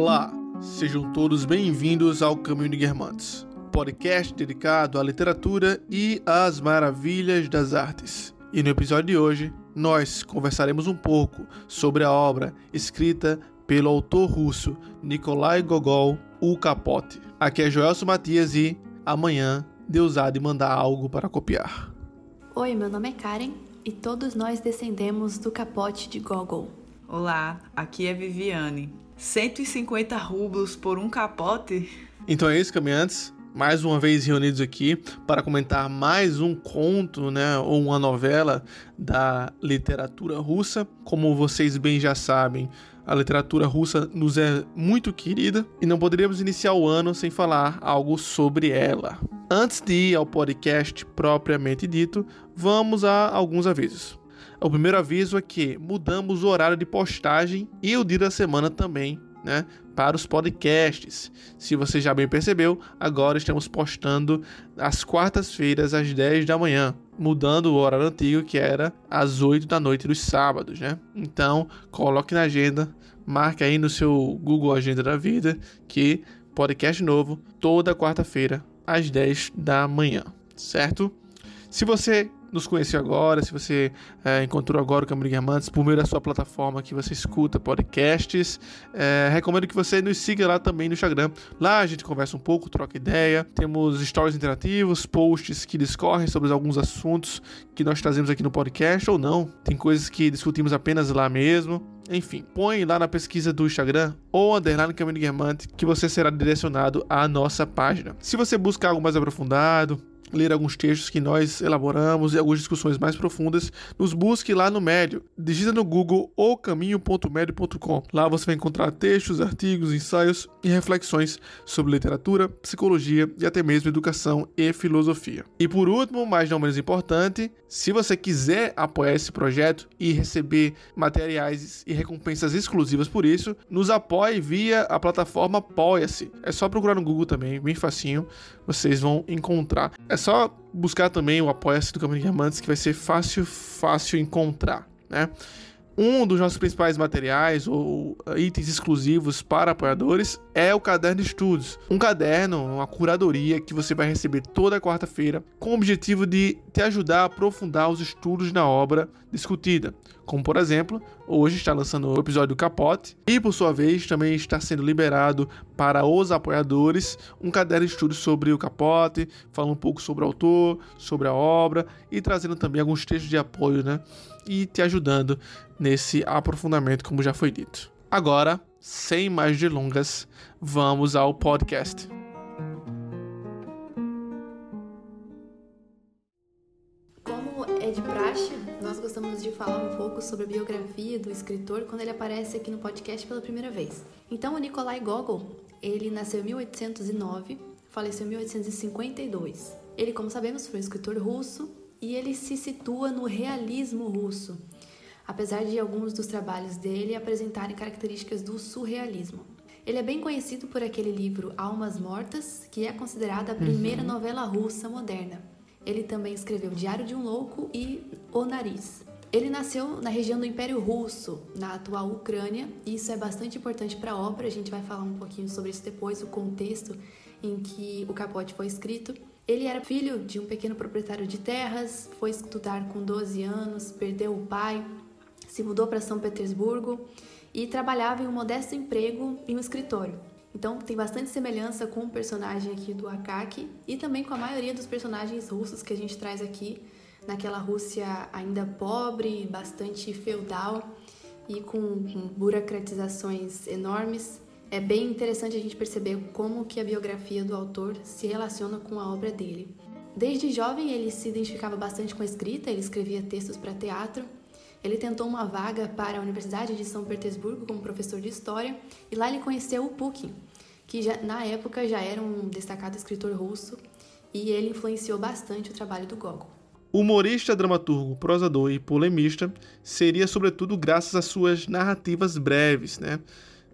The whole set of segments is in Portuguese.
Olá, sejam todos bem-vindos ao Caminho de Guermantes, podcast dedicado à literatura e às maravilhas das artes. E no episódio de hoje, nós conversaremos um pouco sobre a obra escrita pelo autor russo Nikolai Gogol, O Capote. Aqui é Joelso Matias e amanhã Deus há de mandar algo para copiar. Oi, meu nome é Karen e todos nós descendemos do capote de Gogol. Olá, aqui é Viviane. 150 rublos por um capote? Então é isso, caminhantes. Mais uma vez reunidos aqui para comentar mais um conto, né, ou uma novela da literatura russa. Como vocês bem já sabem, a literatura russa nos é muito querida e não poderíamos iniciar o ano sem falar algo sobre ela. Antes de ir ao podcast propriamente dito, vamos a alguns avisos. O primeiro aviso é que mudamos o horário de postagem e o dia da semana também, né, para os podcasts. Se você já bem percebeu, agora estamos postando às quartas-feiras às 10 da manhã, mudando o horário antigo que era às 8 da noite dos sábados, né? Então, coloque na agenda, marque aí no seu Google Agenda da vida que podcast novo toda quarta-feira às 10 da manhã, certo? Se você nos conheceu agora, se você é, encontrou agora o Caminho Diamantes por meio da sua plataforma que você escuta podcasts, é, recomendo que você nos siga lá também no Instagram. Lá a gente conversa um pouco, troca ideia, temos stories interativos, posts que discorrem sobre alguns assuntos que nós trazemos aqui no podcast ou não. Tem coisas que discutimos apenas lá mesmo. Enfim, põe lá na pesquisa do Instagram ou underline Caminho Diamante que você será direcionado à nossa página. Se você buscar algo mais aprofundado, ler alguns textos que nós elaboramos e algumas discussões mais profundas, nos busque lá no Médio. Digita no Google ocaminho.médio.com. Lá você vai encontrar textos, artigos, ensaios e reflexões sobre literatura, psicologia e até mesmo educação e filosofia. E por último, mas não menos importante, se você quiser apoiar esse projeto e receber materiais e recompensas exclusivas por isso, nos apoie via a plataforma Apoia-se. É só procurar no Google também, bem facinho, vocês vão encontrar. É só buscar também o Apoia-se do Caminho de Diamantes, que vai ser fácil, fácil encontrar, né? Um dos nossos principais materiais ou uh, itens exclusivos para apoiadores é o caderno de estudos. Um caderno, uma curadoria que você vai receber toda quarta-feira com o objetivo de te ajudar a aprofundar os estudos na obra discutida. Como por exemplo, hoje está lançando o episódio do Capote e por sua vez também está sendo liberado para os apoiadores um caderno de estudos sobre o Capote, falando um pouco sobre o autor, sobre a obra e trazendo também alguns textos de apoio, né? E te ajudando nesse aprofundamento, como já foi dito. Agora, sem mais delongas, vamos ao podcast. Como é de praxe, nós gostamos de falar um pouco sobre a biografia do escritor quando ele aparece aqui no podcast pela primeira vez. Então, o Nikolai Gogol, ele nasceu em 1809, faleceu em 1852. Ele, como sabemos, foi um escritor russo e ele se situa no realismo russo apesar de alguns dos trabalhos dele apresentarem características do surrealismo. Ele é bem conhecido por aquele livro Almas Mortas, que é considerada a primeira uhum. novela russa moderna. Ele também escreveu Diário de um Louco e O Nariz. Ele nasceu na região do Império Russo, na atual Ucrânia, e isso é bastante importante para a obra. A gente vai falar um pouquinho sobre isso depois, o contexto em que o capote foi escrito. Ele era filho de um pequeno proprietário de terras, foi estudar com 12 anos, perdeu o pai, se mudou para São Petersburgo e trabalhava em um modesto emprego em um escritório. Então tem bastante semelhança com o personagem aqui do Akaki e também com a maioria dos personagens russos que a gente traz aqui, naquela Rússia ainda pobre, bastante feudal e com burocratizações enormes. É bem interessante a gente perceber como que a biografia do autor se relaciona com a obra dele. Desde jovem ele se identificava bastante com a escrita, ele escrevia textos para teatro ele tentou uma vaga para a Universidade de São Petersburgo como professor de história e lá ele conheceu o Pukin, que já, na época já era um destacado escritor russo e ele influenciou bastante o trabalho do Gogol. Humorista, dramaturgo, prosador e polemista, seria sobretudo graças às suas narrativas breves, né?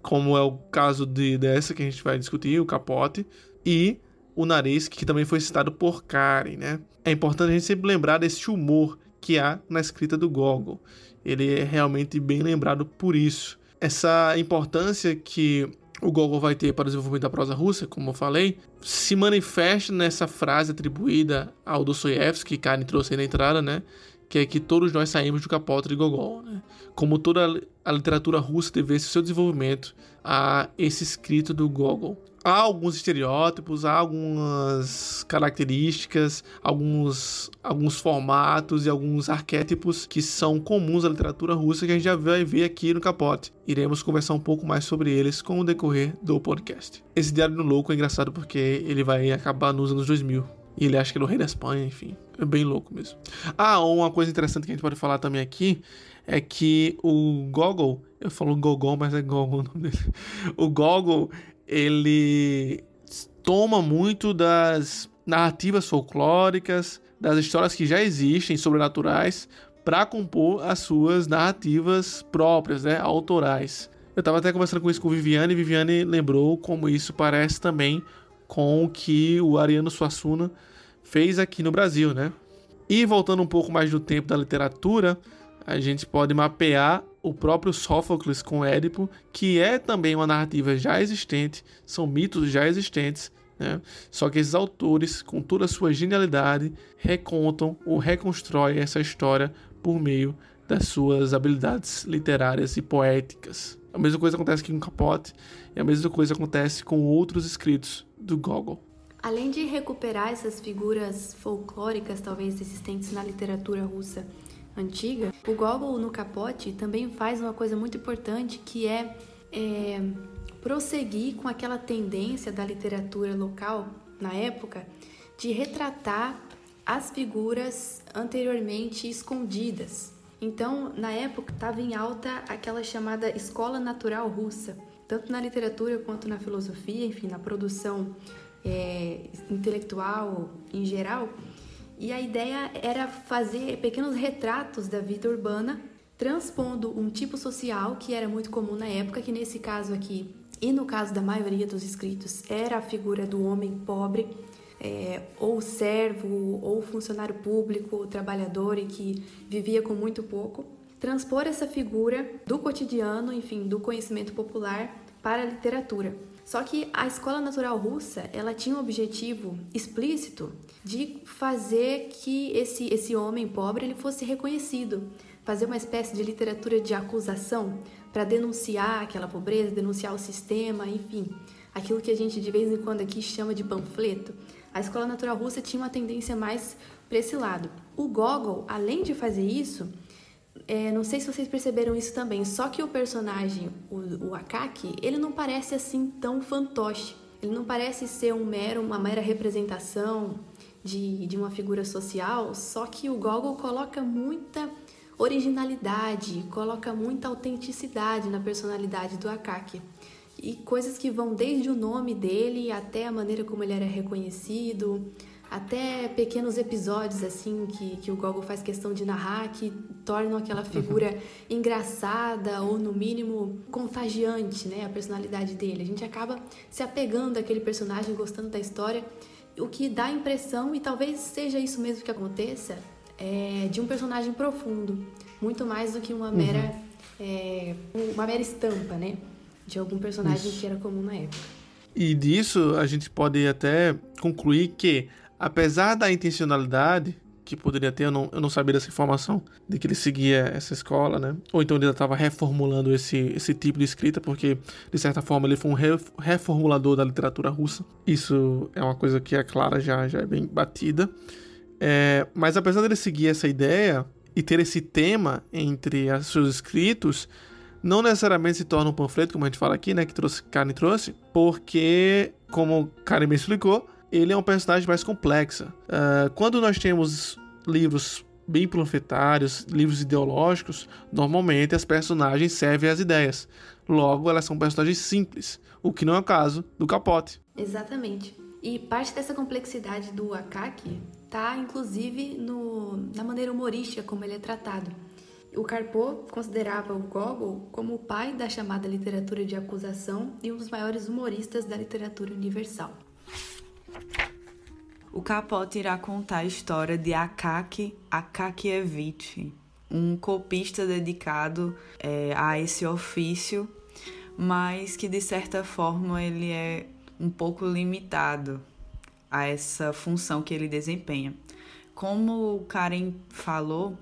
Como é o caso de, dessa que a gente vai discutir, o Capote, e o Nariz, que também foi citado por Karen, né? É importante a gente sempre lembrar desse humor que há na escrita do Gogol. Ele é realmente bem lembrado por isso. Essa importância que o Gogol vai ter para o desenvolvimento da prosa russa, como eu falei, se manifesta nessa frase atribuída ao Dostoiévski, que Karen trouxe aí na entrada, né? Que é que todos nós saímos do capote de Gogol, né? Como toda a literatura russa teve esse seu desenvolvimento a esse escrito do Gogol há alguns estereótipos, há algumas características, alguns, alguns formatos e alguns arquétipos que são comuns à literatura russa que a gente já vai ver aqui no capote. Iremos conversar um pouco mais sobre eles com o decorrer do podcast. Esse Diário do Louco é engraçado porque ele vai acabar nos anos 2000. E ele acha que é o rei da Espanha, enfim. É bem louco mesmo. Ah, uma coisa interessante que a gente pode falar também aqui é que o Gogol, eu falo Gogol, mas é Gogol o nome dele. O Gogol, ele toma muito das narrativas folclóricas, das histórias que já existem sobrenaturais, para compor as suas narrativas próprias, né, autorais. Eu estava até conversando com isso com Viviane e Viviane lembrou como isso parece também com o que o Ariano Suassuna fez aqui no Brasil, né? E voltando um pouco mais do tempo da literatura, a gente pode mapear o próprio Sófocles com Édipo, que é também uma narrativa já existente, são mitos já existentes, né? Só que esses autores, com toda a sua genialidade, recontam ou reconstroem essa história por meio das suas habilidades literárias e poéticas. A mesma coisa acontece aqui com Capote e a mesma coisa acontece com outros escritos do Gogol. Além de recuperar essas figuras folclóricas, talvez existentes na literatura russa, antiga, o Gogol no capote também faz uma coisa muito importante que é, é prosseguir com aquela tendência da literatura local na época de retratar as figuras anteriormente escondidas. Então, na época, estava em alta aquela chamada escola natural russa, tanto na literatura quanto na filosofia, enfim, na produção é, intelectual em geral. E a ideia era fazer pequenos retratos da vida urbana, transpondo um tipo social que era muito comum na época, que nesse caso aqui, e no caso da maioria dos escritos, era a figura do homem pobre, é, ou servo, ou funcionário público, trabalhador e que vivia com muito pouco. Transpor essa figura do cotidiano, enfim, do conhecimento popular para a literatura. Só que a escola natural russa, ela tinha um objetivo explícito de fazer que esse, esse homem pobre ele fosse reconhecido, fazer uma espécie de literatura de acusação para denunciar aquela pobreza, denunciar o sistema, enfim, aquilo que a gente de vez em quando aqui chama de panfleto. A escola natural russa tinha uma tendência mais para esse lado. O Gogol, além de fazer isso, é, não sei se vocês perceberam isso também, só que o personagem, o, o Akaki, ele não parece assim tão fantoche. Ele não parece ser um mero, uma mera representação de, de uma figura social, só que o Gogol coloca muita originalidade, coloca muita autenticidade na personalidade do Akaki. E coisas que vão desde o nome dele até a maneira como ele era reconhecido, até pequenos episódios assim que, que o Gogol faz questão de narrar que tornam aquela uhum. figura uhum. engraçada ou no mínimo contagiante, né, a personalidade dele. A gente acaba se apegando àquele personagem, gostando da história, o que dá a impressão e talvez seja isso mesmo que aconteça, é, de um personagem profundo, muito mais do que uma mera uhum. é, uma mera estampa, né, de algum personagem isso. que era comum na época. E disso a gente pode até concluir que apesar da intencionalidade que poderia ter, eu não, eu não sabia dessa informação, de que ele seguia essa escola, né? Ou então ele estava reformulando esse, esse tipo de escrita, porque, de certa forma, ele foi um re, reformulador da literatura russa. Isso é uma coisa que é clara, já, já é bem batida. É, mas apesar dele seguir essa ideia e ter esse tema entre os seus escritos, não necessariamente se torna um panfleto, como a gente fala aqui, né? Que trouxe, Karen trouxe, porque, como Karen me explicou, ele é um personagem mais complexo. Uh, quando nós temos livros bem panfletários, livros ideológicos, normalmente as personagens servem às ideias. Logo, elas são personagens simples, o que não é o caso do Capote. Exatamente. E parte dessa complexidade do Akaki está, inclusive, no, na maneira humorística como ele é tratado. O Carpo considerava o Gogol como o pai da chamada literatura de acusação e um dos maiores humoristas da literatura universal. O Capote irá contar a história de Akaki Akakievich, um copista dedicado é, a esse ofício, mas que de certa forma ele é um pouco limitado a essa função que ele desempenha. Como o Karen falou,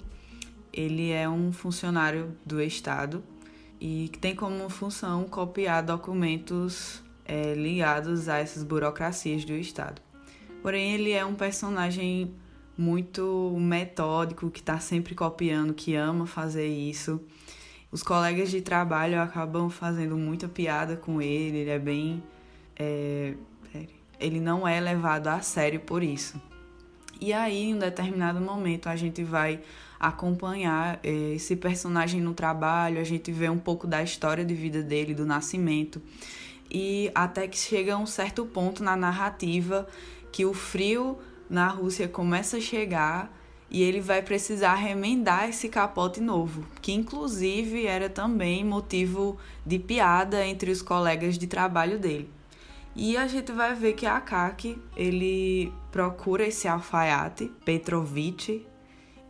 ele é um funcionário do Estado e tem como função copiar documentos é, ligados a essas burocracias do Estado. Porém, ele é um personagem muito metódico, que está sempre copiando, que ama fazer isso. Os colegas de trabalho acabam fazendo muita piada com ele, ele é bem. É, ele não é levado a sério por isso. E aí, em um determinado momento, a gente vai acompanhar é, esse personagem no trabalho, a gente vê um pouco da história de vida dele, do nascimento, e até que chega a um certo ponto na narrativa que o frio na Rússia começa a chegar e ele vai precisar remendar esse capote novo, que inclusive era também motivo de piada entre os colegas de trabalho dele. E a gente vai ver que a Kaki, ele procura esse alfaiate, Petrovich,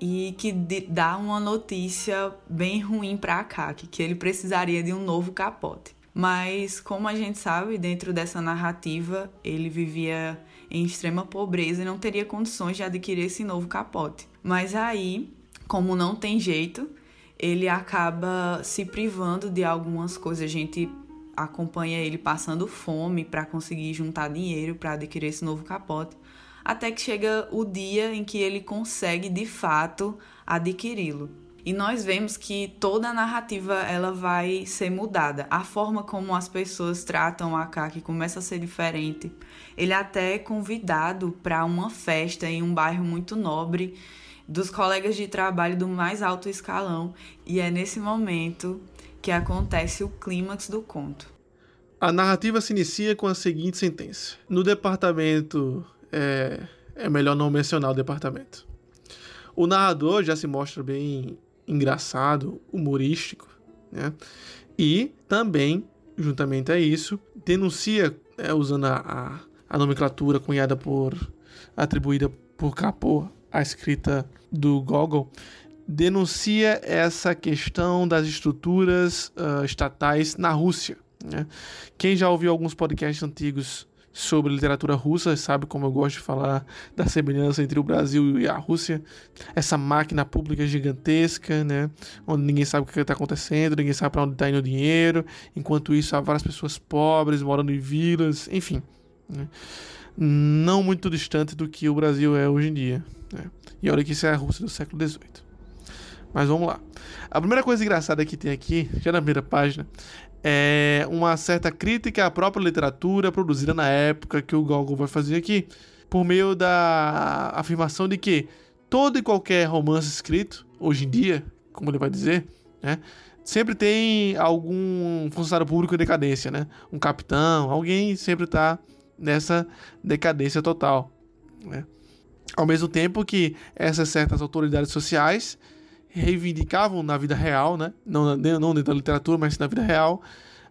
e que dá uma notícia bem ruim para a Kaki, que ele precisaria de um novo capote. Mas, como a gente sabe, dentro dessa narrativa, ele vivia em extrema pobreza e não teria condições de adquirir esse novo capote. Mas aí, como não tem jeito, ele acaba se privando de algumas coisas. A gente acompanha ele passando fome para conseguir juntar dinheiro para adquirir esse novo capote, até que chega o dia em que ele consegue de fato adquiri-lo. E nós vemos que toda a narrativa ela vai ser mudada. A forma como as pessoas tratam a Kaki começa a ser diferente. Ele até é convidado para uma festa em um bairro muito nobre dos colegas de trabalho do mais alto escalão, e é nesse momento que acontece o clímax do conto. A narrativa se inicia com a seguinte sentença: No departamento. É, é melhor não mencionar o departamento. O narrador já se mostra bem engraçado, humorístico, né? E também, juntamente a isso, denuncia, é, usando a, a, nomenclatura cunhada por. atribuída por Capô à escrita do Gogol, denuncia essa questão das estruturas uh, estatais na Rússia. Né? Quem já ouviu alguns podcasts antigos sobre literatura russa sabe como eu gosto de falar da semelhança entre o Brasil e a Rússia, essa máquina pública gigantesca, né? onde ninguém sabe o que está acontecendo, ninguém sabe para onde está indo o dinheiro, enquanto isso há várias pessoas pobres morando em vilas, enfim. Né? Não muito distante do que o Brasil é hoje em dia. Né? E olha que isso é a Rússia do século XVIII. Mas vamos lá. A primeira coisa engraçada que tem aqui, já na primeira página, é uma certa crítica à própria literatura produzida na época que o Gogol vai fazer aqui, por meio da afirmação de que todo e qualquer romance escrito, hoje em dia, como ele vai dizer, né, sempre tem algum funcionário público em decadência, né? Um capitão, alguém sempre está nessa decadência total, né? Ao mesmo tempo que essas certas autoridades sociais reivindicavam na vida real, né? não, não dentro da literatura, mas na vida real,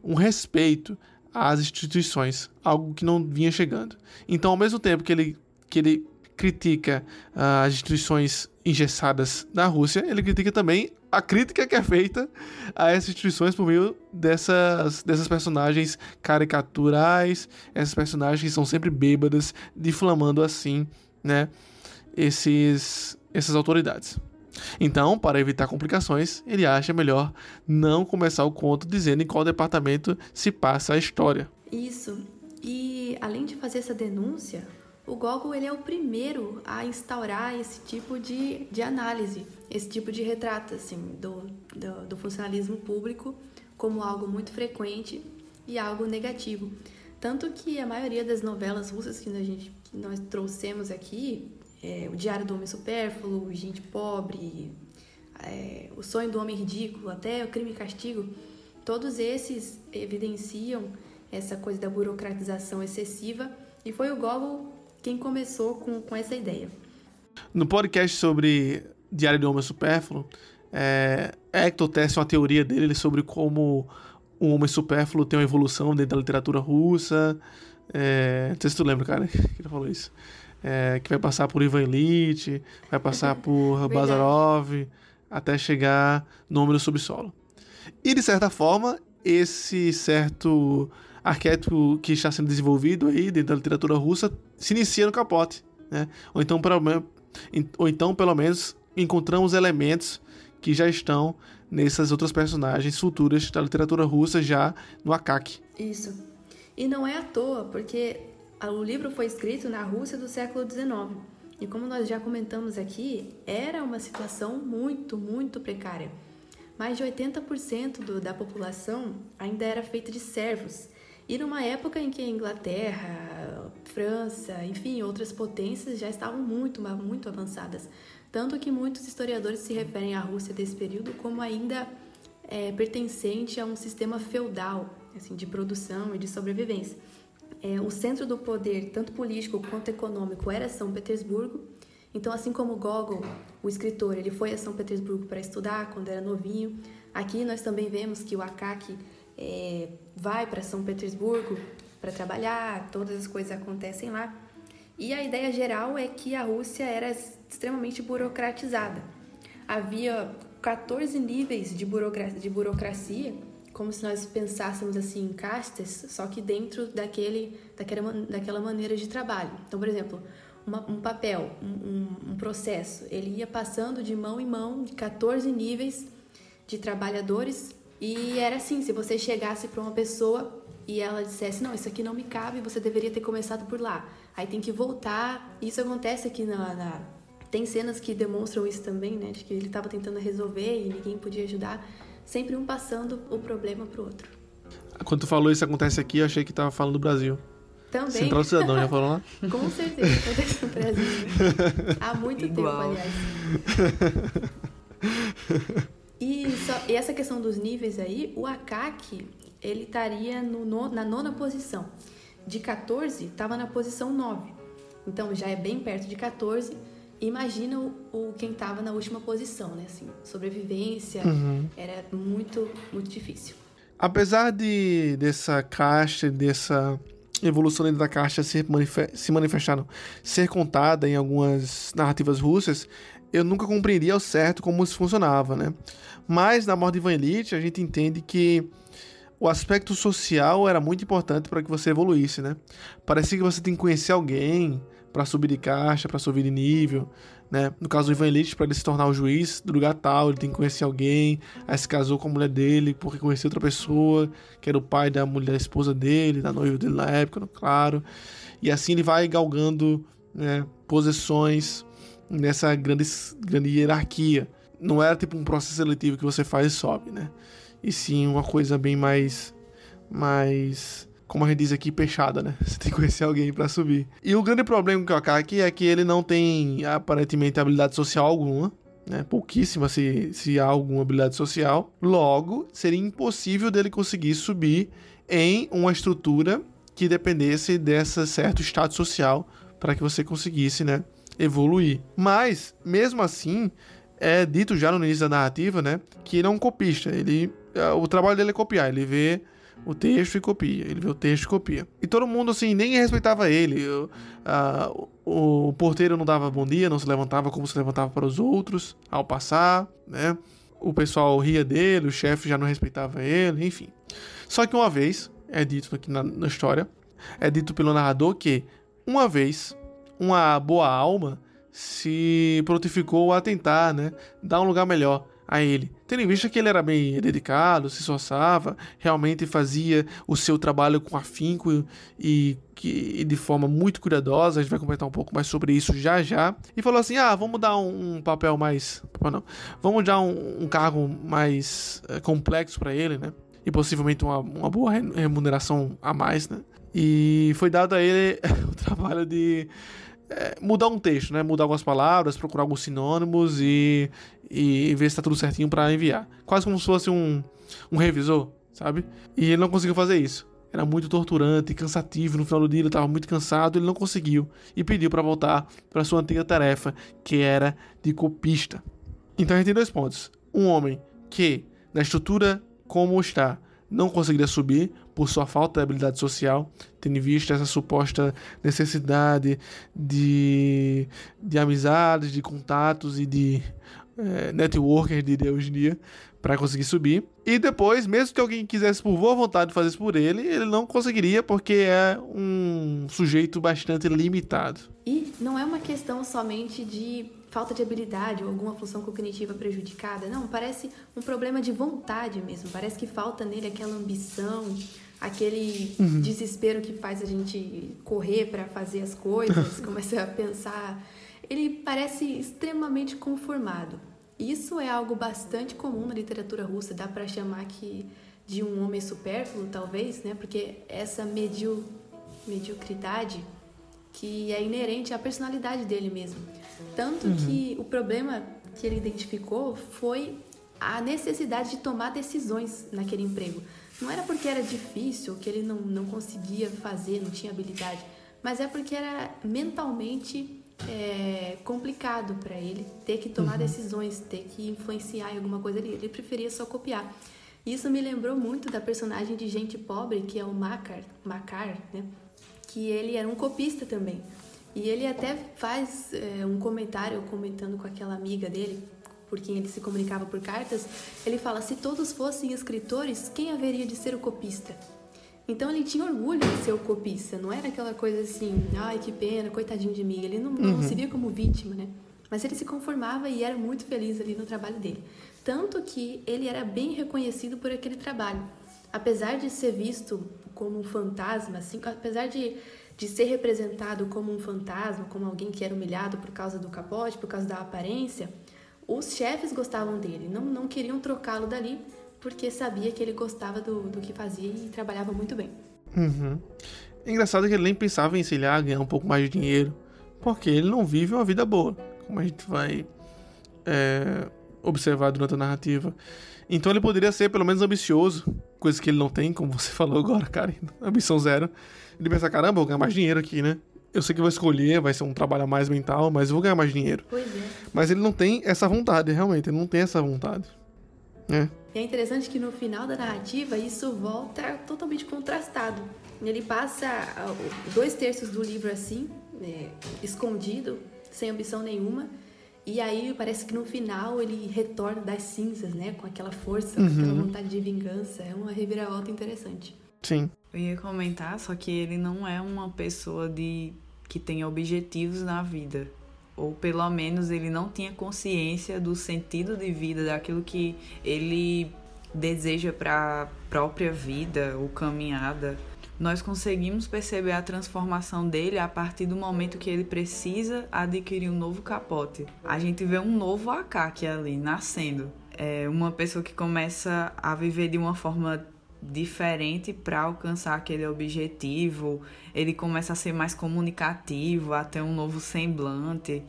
um respeito às instituições, algo que não vinha chegando. Então, ao mesmo tempo que ele, que ele critica uh, as instituições engessadas na Rússia, ele critica também a crítica que é feita a essas instituições por meio dessas, dessas personagens caricaturais, essas personagens que são sempre bêbadas, difamando assim, né, esses, essas autoridades. Então, para evitar complicações, ele acha melhor não começar o conto dizendo em qual departamento se passa a história. Isso. E além de fazer essa denúncia, o Gogol ele é o primeiro a instaurar esse tipo de, de análise, esse tipo de retrato assim, do, do, do funcionalismo público como algo muito frequente e algo negativo. Tanto que a maioria das novelas russas que, a gente, que nós trouxemos aqui é, O Diário do Homem Supérfluo, Gente Pobre, é, O Sonho do Homem Ridículo, até O Crime e Castigo, todos esses evidenciam essa coisa da burocratização excessiva e foi o Gogol quem começou com, com essa ideia. No podcast sobre Diário do Homem Supérfluo, é, Hector tece uma teoria dele sobre como o homem supérfluo tem uma evolução dentro da literatura russa. É, não sei se tu lembra, cara, que ele falou isso é, que vai passar por Ivan Illich, vai passar por Bazarov, até chegar no Homem do Subsolo. E de certa forma, esse certo arquétipo que está sendo desenvolvido aí dentro da literatura russa se inicia no capote, né? Ou então, pelo, ou então, pelo menos, encontramos elementos que já estão nessas outras personagens futuras da literatura russa já no Akak. Isso. E não é à toa, porque o livro foi escrito na Rússia do século XIX. E como nós já comentamos aqui, era uma situação muito, muito precária. Mais de 80% do, da população ainda era feita de servos. E numa época em que a Inglaterra, França, enfim, outras potências já estavam muito, muito avançadas. Tanto que muitos historiadores se referem à Rússia desse período como ainda é, pertencente a um sistema feudal, assim, de produção e de sobrevivência. É, o centro do poder, tanto político quanto econômico, era São Petersburgo. Então, assim como Gogol, o escritor, ele foi a São Petersburgo para estudar quando era novinho. Aqui nós também vemos que o Akaki é, vai para São Petersburgo para trabalhar, todas as coisas acontecem lá. E a ideia geral é que a Rússia era extremamente burocratizada. Havia 14 níveis de, burocracia, de burocracia como se nós pensássemos assim em castas, só que dentro daquele, daquela, daquela maneira de trabalho. Então, por exemplo, uma, um papel, um, um, um, processo, ele ia passando de mão em mão de 14 níveis de trabalhadores e era assim, se você chegasse para uma pessoa e ela dissesse, não, isso aqui não me cabe, você deveria ter começado por lá. Aí tem que voltar. Isso acontece aqui na, na... Tem cenas que demonstram isso também, né? De que ele estava tentando resolver e ninguém podia ajudar. Sempre um passando o problema pro outro. Quando tu falou isso acontece aqui, eu achei que tava falando do Brasil. Também. Central Cidadão, já falou lá? Com certeza, acontece no Brasil. Há muito Igual. tempo, aliás. E, só, e essa questão dos níveis aí, o Akaki, ele estaria no, no, na nona posição. De 14, estava na posição 9. Então já é bem perto de 14. Imagina o, o quem estava na última posição, né? Assim, sobrevivência uhum. era muito, muito difícil. Apesar de dessa caixa, dessa evolução dentro da caixa se, se manifestar, ser contada em algumas narrativas russas, eu nunca compreendia ao certo como isso funcionava, né? Mas na Morte Van Elite a gente entende que o aspecto social era muito importante para que você evoluísse, né? Parecia que você tem que conhecer alguém para subir de caixa, para subir de nível, né? No caso do Ivan Elite, para ele se tornar o juiz do lugar tal, ele tem que conhecer alguém, aí se casou com a mulher dele porque conheceu outra pessoa, que era o pai da mulher, da esposa dele, da noiva dele na época, claro. E assim ele vai galgando né, posições nessa grande, grande hierarquia. Não era tipo um processo seletivo que você faz e sobe, né? E sim uma coisa bem mais. mais. Como a gente diz aqui, peixada, né? Você tem que conhecer alguém para subir. E o grande problema com o Akaki é que ele não tem aparentemente habilidade social alguma. Né? Pouquíssima se, se há alguma habilidade social. Logo, seria impossível dele conseguir subir em uma estrutura que dependesse desse certo status social para que você conseguisse, né? evoluir. Mas, mesmo assim, é dito já no início da narrativa, né, que ele é um copista. Ele, é, o trabalho dele é copiar. Ele vê o texto e copia. Ele vê o texto e copia. E todo mundo, assim, nem respeitava ele. O, a, o, o porteiro não dava bom dia, não se levantava como se levantava para os outros ao passar, né? O pessoal ria dele, o chefe já não respeitava ele, enfim. Só que uma vez, é dito aqui na, na história, é dito pelo narrador que uma vez uma boa alma se prontificou a tentar, né, dar um lugar melhor a ele. Tendo em vista que ele era bem dedicado, se esforçava, realmente fazia o seu trabalho com afinco e, e, de forma muito cuidadosa, a gente vai comentar um pouco mais sobre isso já já. E falou assim: ah, vamos dar um, um papel mais. Não, vamos dar um, um cargo mais é, complexo para ele, né? E possivelmente uma, uma boa remuneração a mais, né? E foi dado a ele o trabalho de é, mudar um texto, né? Mudar algumas palavras, procurar alguns sinônimos e, e ver se tá tudo certinho para enviar. Quase como se fosse um, um revisor, sabe? E ele não conseguiu fazer isso. Era muito torturante, cansativo. No final do dia ele estava muito cansado, ele não conseguiu e pediu para voltar para sua antiga tarefa, que era de copista. Então a gente tem dois pontos. Um homem que, na estrutura como está, não conseguiria subir por sua falta de habilidade social, tendo em vista essa suposta necessidade de, de amizades, de contatos e de é, networker, diria hoje em dia, para conseguir subir. E depois, mesmo que alguém quisesse por boa vontade fazer isso por ele, ele não conseguiria porque é um sujeito bastante limitado. E não é uma questão somente de falta de habilidade ou alguma função cognitiva prejudicada, não, parece um problema de vontade mesmo, parece que falta nele aquela ambição, aquele uhum. desespero que faz a gente correr para fazer as coisas, começa a pensar. Ele parece extremamente conformado. Isso é algo bastante comum na literatura russa, dá para chamar que de um homem supérfluo, talvez, né? Porque essa medio, mediocridade que é inerente à personalidade dele mesmo. Tanto uhum. que o problema que ele identificou foi a necessidade de tomar decisões naquele emprego. Não era porque era difícil, que ele não, não conseguia fazer, não tinha habilidade, mas é porque era mentalmente é, complicado para ele ter que tomar uhum. decisões, ter que influenciar em alguma coisa ali. Ele preferia só copiar. Isso me lembrou muito da personagem de Gente Pobre, que é o Makar, Makar né? que ele era um copista também. E ele até faz é, um comentário comentando com aquela amiga dele, por quem ele se comunicava por cartas. Ele fala: se todos fossem escritores, quem haveria de ser o copista? Então ele tinha orgulho de ser o copista, não era aquela coisa assim, ai que pena, coitadinho de mim. Ele não, não uhum. se via como vítima, né? Mas ele se conformava e era muito feliz ali no trabalho dele. Tanto que ele era bem reconhecido por aquele trabalho. Apesar de ser visto como um fantasma, assim, apesar de, de ser representado como um fantasma, como alguém que era humilhado por causa do capote, por causa da aparência, os chefes gostavam dele, não, não queriam trocá-lo dali porque sabia que ele gostava do, do que fazia e trabalhava muito bem. Uhum. É engraçado que ele nem pensava em, sei lá, ganhar um pouco mais de dinheiro, porque ele não vive uma vida boa, como a gente vai é, observar durante a narrativa. Então ele poderia ser pelo menos ambicioso, coisa que ele não tem, como você falou agora, cara, ambição zero. Ele pensa, caramba, vou ganhar mais dinheiro aqui, né? Eu sei que vou escolher, vai ser um trabalho mais mental, mas eu vou ganhar mais dinheiro. Pois é. Mas ele não tem essa vontade, realmente, ele não tem essa vontade. É. E é interessante que no final da narrativa isso volta totalmente contrastado. Ele passa dois terços do livro assim, é, escondido, sem ambição nenhuma. E aí parece que no final ele retorna das cinzas, né? Com aquela força, uhum. com aquela uhum. vontade de vingança. É uma reviravolta interessante. Sim. Eu ia comentar, só que ele não é uma pessoa de que tem objetivos na vida ou pelo menos ele não tinha consciência do sentido de vida, daquilo que ele deseja para a própria vida ou caminhada. Nós conseguimos perceber a transformação dele a partir do momento que ele precisa adquirir um novo capote. A gente vê um novo Akaki ali nascendo. É uma pessoa que começa a viver de uma forma diferente para alcançar aquele objetivo. Ele começa a ser mais comunicativo, a ter um novo semblante.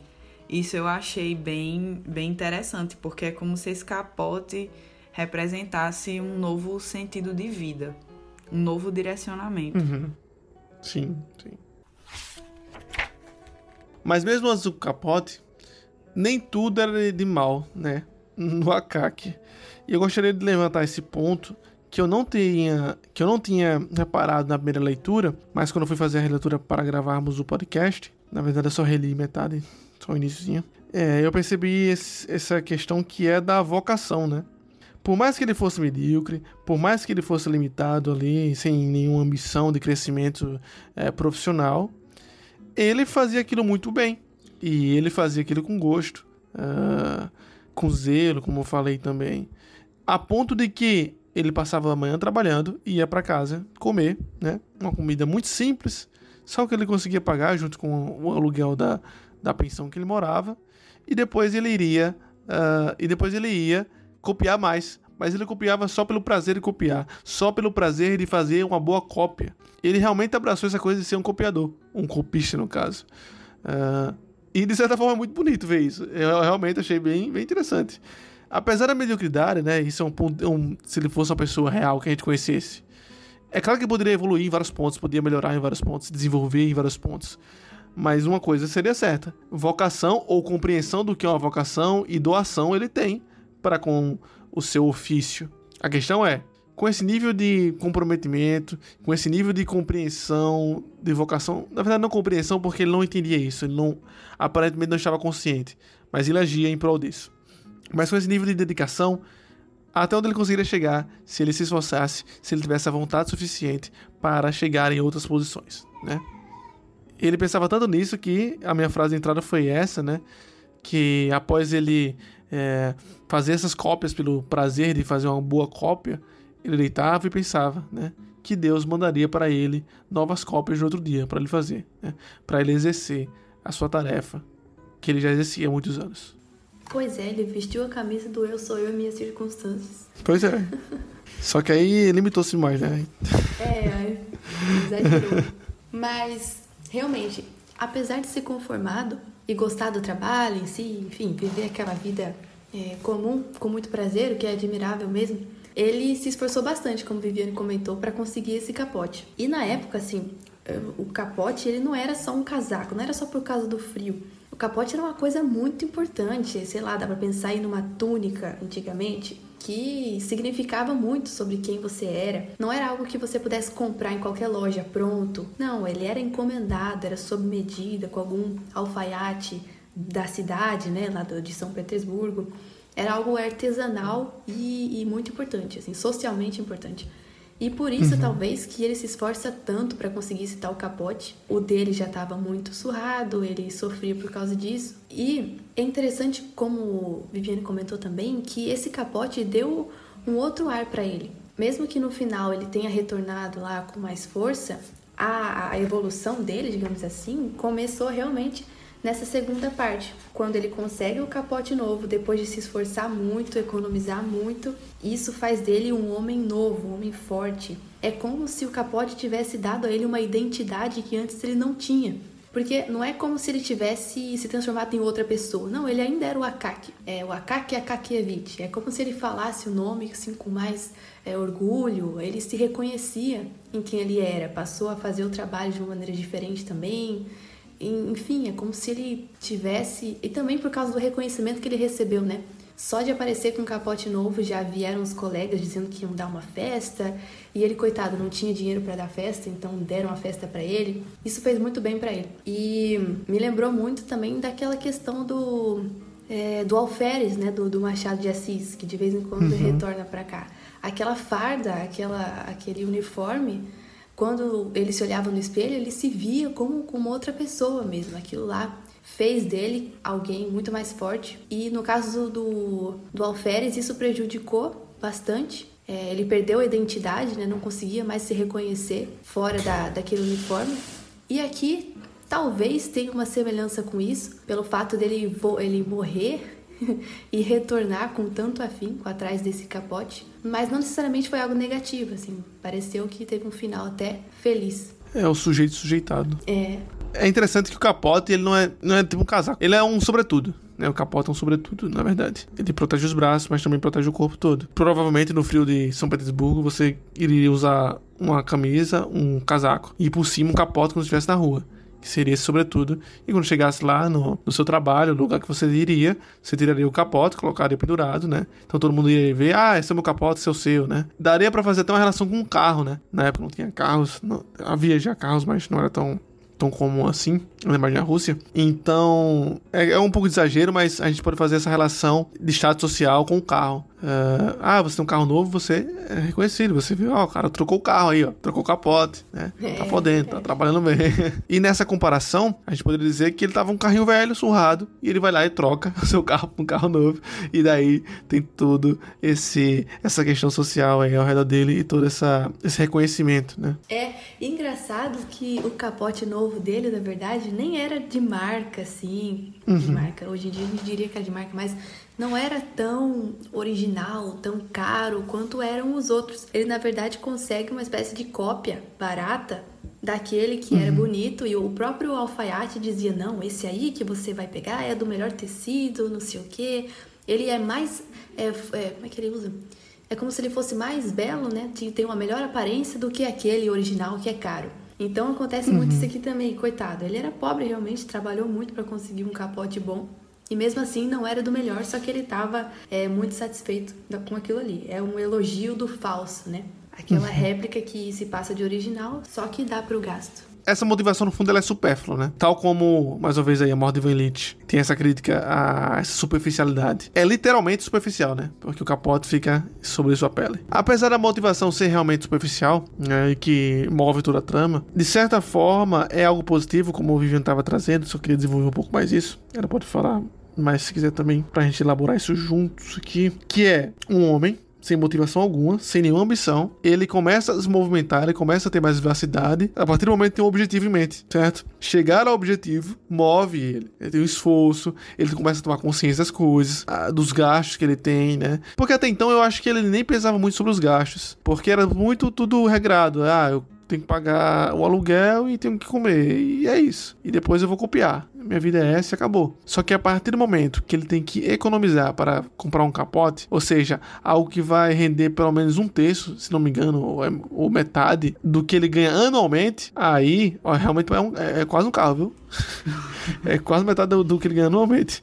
Isso eu achei bem, bem interessante, porque é como se esse capote representasse um novo sentido de vida, um novo direcionamento. Uhum. Sim, sim. Mas mesmo antes do capote, nem tudo era de mal, né? No Akaki. E eu gostaria de levantar esse ponto que eu não tinha, que eu não tinha reparado na primeira leitura, mas quando eu fui fazer a releitura para gravarmos o podcast, na verdade eu só reli metade, só o iníciozinho, é, eu percebi esse, essa questão que é da vocação, né? Por mais que ele fosse medíocre, por mais que ele fosse limitado ali, sem nenhuma ambição de crescimento é, profissional, ele fazia aquilo muito bem. E ele fazia aquilo com gosto, uh, com zelo, como eu falei também. A ponto de que ele passava a manhã trabalhando e ia para casa comer, né? Uma comida muito simples, só que ele conseguia pagar junto com o aluguel da, da pensão que ele morava. E depois ele iria uh, e depois ele ia copiar mais, mas ele copiava só pelo prazer de copiar, só pelo prazer de fazer uma boa cópia. Ele realmente abraçou essa coisa de ser um copiador, um copista no caso. Uh, e de certa forma é muito bonito ver isso. Eu realmente achei bem, bem interessante apesar da mediocridade, né? Isso é um, um se ele fosse uma pessoa real que a gente conhecesse. É claro que poderia evoluir em vários pontos, poderia melhorar em vários pontos, desenvolver em vários pontos. Mas uma coisa seria certa: vocação ou compreensão do que é uma vocação e doação ele tem para com o seu ofício. A questão é, com esse nível de comprometimento, com esse nível de compreensão, de vocação, na verdade não compreensão porque ele não entendia isso, ele não aparentemente não estava consciente, mas ele agia em prol disso Mas com esse nível de dedicação, até onde ele conseguiria chegar se ele se esforçasse, se ele tivesse a vontade suficiente para chegar em outras posições, né? Ele pensava tanto nisso que a minha frase de entrada foi essa, né? Que após ele é, fazer essas cópias pelo prazer de fazer uma boa cópia, ele deitava e pensava, né? Que Deus mandaria para ele novas cópias de outro dia para ele fazer, né? Para ele exercer a sua tarefa que ele já exercia há muitos anos. Pois é, ele vestiu a camisa do eu sou eu e minhas circunstâncias. Pois é. Só que aí limitou-se mais, né? É, exagerou. Mas, realmente, apesar de ser conformado e gostar do trabalho em si, enfim, viver aquela vida é, comum, com muito prazer, o que é admirável mesmo, ele se esforçou bastante, como Viviane comentou, para conseguir esse capote. E na época, assim, o capote ele não era só um casaco, não era só por causa do frio. Capote era uma coisa muito importante, sei lá, dá para pensar em numa túnica antigamente, que significava muito sobre quem você era. Não era algo que você pudesse comprar em qualquer loja pronto. Não, ele era encomendado, era sob medida com algum alfaiate da cidade, né, lá de São Petersburgo. Era algo artesanal e, e muito importante, assim, socialmente importante. E por isso, uhum. talvez, que ele se esforça tanto para conseguir esse tal capote. O dele já estava muito surrado, ele sofria por causa disso. E é interessante, como Viviane comentou também, que esse capote deu um outro ar para ele. Mesmo que no final ele tenha retornado lá com mais força, a, a evolução dele, digamos assim, começou realmente nessa segunda parte, quando ele consegue o capote novo depois de se esforçar muito, economizar muito, isso faz dele um homem novo, um homem forte. É como se o capote tivesse dado a ele uma identidade que antes ele não tinha. Porque não é como se ele tivesse se transformado em outra pessoa. Não, ele ainda era o Akaki. É, o Akaki Akakievich. É como se ele falasse o nome assim, com mais é, orgulho. Ele se reconhecia em quem ele era. Passou a fazer o trabalho de uma maneira diferente também. Enfim, é como se ele tivesse. E também por causa do reconhecimento que ele recebeu, né? Só de aparecer com um capote novo já vieram os colegas dizendo que iam dar uma festa e ele, coitado, não tinha dinheiro para dar festa, então deram a festa para ele. Isso fez muito bem para ele. E me lembrou muito também daquela questão do é, do alferes, né, do, do, Machado de Assis, que de vez em quando uhum. retorna para cá. Aquela farda, aquela aquele uniforme quando ele se olhava no espelho, ele se via como, como outra pessoa mesmo. Aquilo lá fez dele alguém muito mais forte. E no caso do, do Alferes, isso prejudicou bastante. É, ele perdeu a identidade, né? não conseguia mais se reconhecer fora da, daquele uniforme. E aqui talvez tenha uma semelhança com isso, pelo fato dele ele morrer e retornar com tanto afinco atrás desse capote. Mas não necessariamente foi algo negativo, assim. Pareceu que teve um final até feliz. É, o sujeito sujeitado. É. É interessante que o capote, ele não é, não é tipo um casaco. Ele é um sobretudo. Né? O capote é um sobretudo, na verdade. Ele protege os braços, mas também protege o corpo todo. Provavelmente no frio de São Petersburgo você iria usar uma camisa, um casaco e por cima um capote quando estivesse na rua que seria esse sobretudo. E quando chegasse lá no, no seu trabalho, no lugar que você iria, você tiraria o capote, colocaria pendurado, né? Então todo mundo iria ver, ah, esse é o meu capote, esse é o seu, né? Daria para fazer até uma relação com um carro, né? Na época não tinha carros, não, havia já carros, mas não era tão tão comum assim, na imagem da Rússia. Então, é, é, um pouco de exagero, mas a gente pode fazer essa relação de status social com o carro. Uh, ah, você tem um carro novo, você é reconhecido. Você viu, ó, o cara trocou o carro aí, ó, trocou o capote, né? É, tá podendo, tá trabalhando bem. e nessa comparação, a gente poderia dizer que ele tava um carrinho velho, surrado, e ele vai lá e troca o seu carro por um carro novo. E daí tem todo esse essa questão social aí ao redor dele e todo essa, esse reconhecimento, né? É engraçado que o capote novo dele, na verdade, nem era de marca, assim. Uhum. De marca. Hoje em dia a gente diria que era de marca, mas não era tão original, tão caro quanto eram os outros. Ele na verdade consegue uma espécie de cópia barata daquele que era uhum. bonito e o próprio alfaiate dizia não, esse aí que você vai pegar é do melhor tecido, não sei o que. Ele é mais, é, é, como é que ele usa? É como se ele fosse mais belo, né? Tem uma melhor aparência do que aquele original que é caro. Então acontece uhum. muito isso aqui também, coitado. Ele era pobre realmente, trabalhou muito para conseguir um capote bom. E mesmo assim não era do melhor, só que ele estava é, muito satisfeito com aquilo ali. É um elogio do falso, né? Aquela uhum. réplica que se passa de original, só que dá para o gasto. essa motivação, no fundo, ela é supérflua, né? Tal como, mais uma vez aí, a morte de Van tem essa crítica a essa superficialidade. É literalmente superficial, né? Porque o capote fica sobre sua pele. Apesar da motivação ser realmente superficial, né, e que move toda a trama, de certa forma é algo positivo, como o Vivian estava trazendo, só queria desenvolver um pouco mais isso. Ela pode falar mas se quiser também pra gente elaborar isso juntos aqui, que é um homem sem motivação alguma, sem nenhuma ambição, ele começa a se movimentar, ele começa a ter mais vivacidade, a partir do momento que tem um objetivo em mente, certo? Chegar ao objetivo move ele, ele tem um esforço, ele começa a tomar consciência das coisas, dos gastos que ele tem, né? Porque até então eu acho que ele nem pensava muito sobre os gastos, porque era muito tudo regrado, ah, eu tenho que pagar o aluguel e tenho que comer. E é isso. E depois eu vou copiar. Minha vida é essa e acabou. Só que a partir do momento que ele tem que economizar para comprar um capote, ou seja, algo que vai render pelo menos um terço, se não me engano, ou, é, ou metade do que ele ganha anualmente, aí ó, realmente é, um, é, é, quase um carro, viu? é quase metade do, do que ele ganha anualmente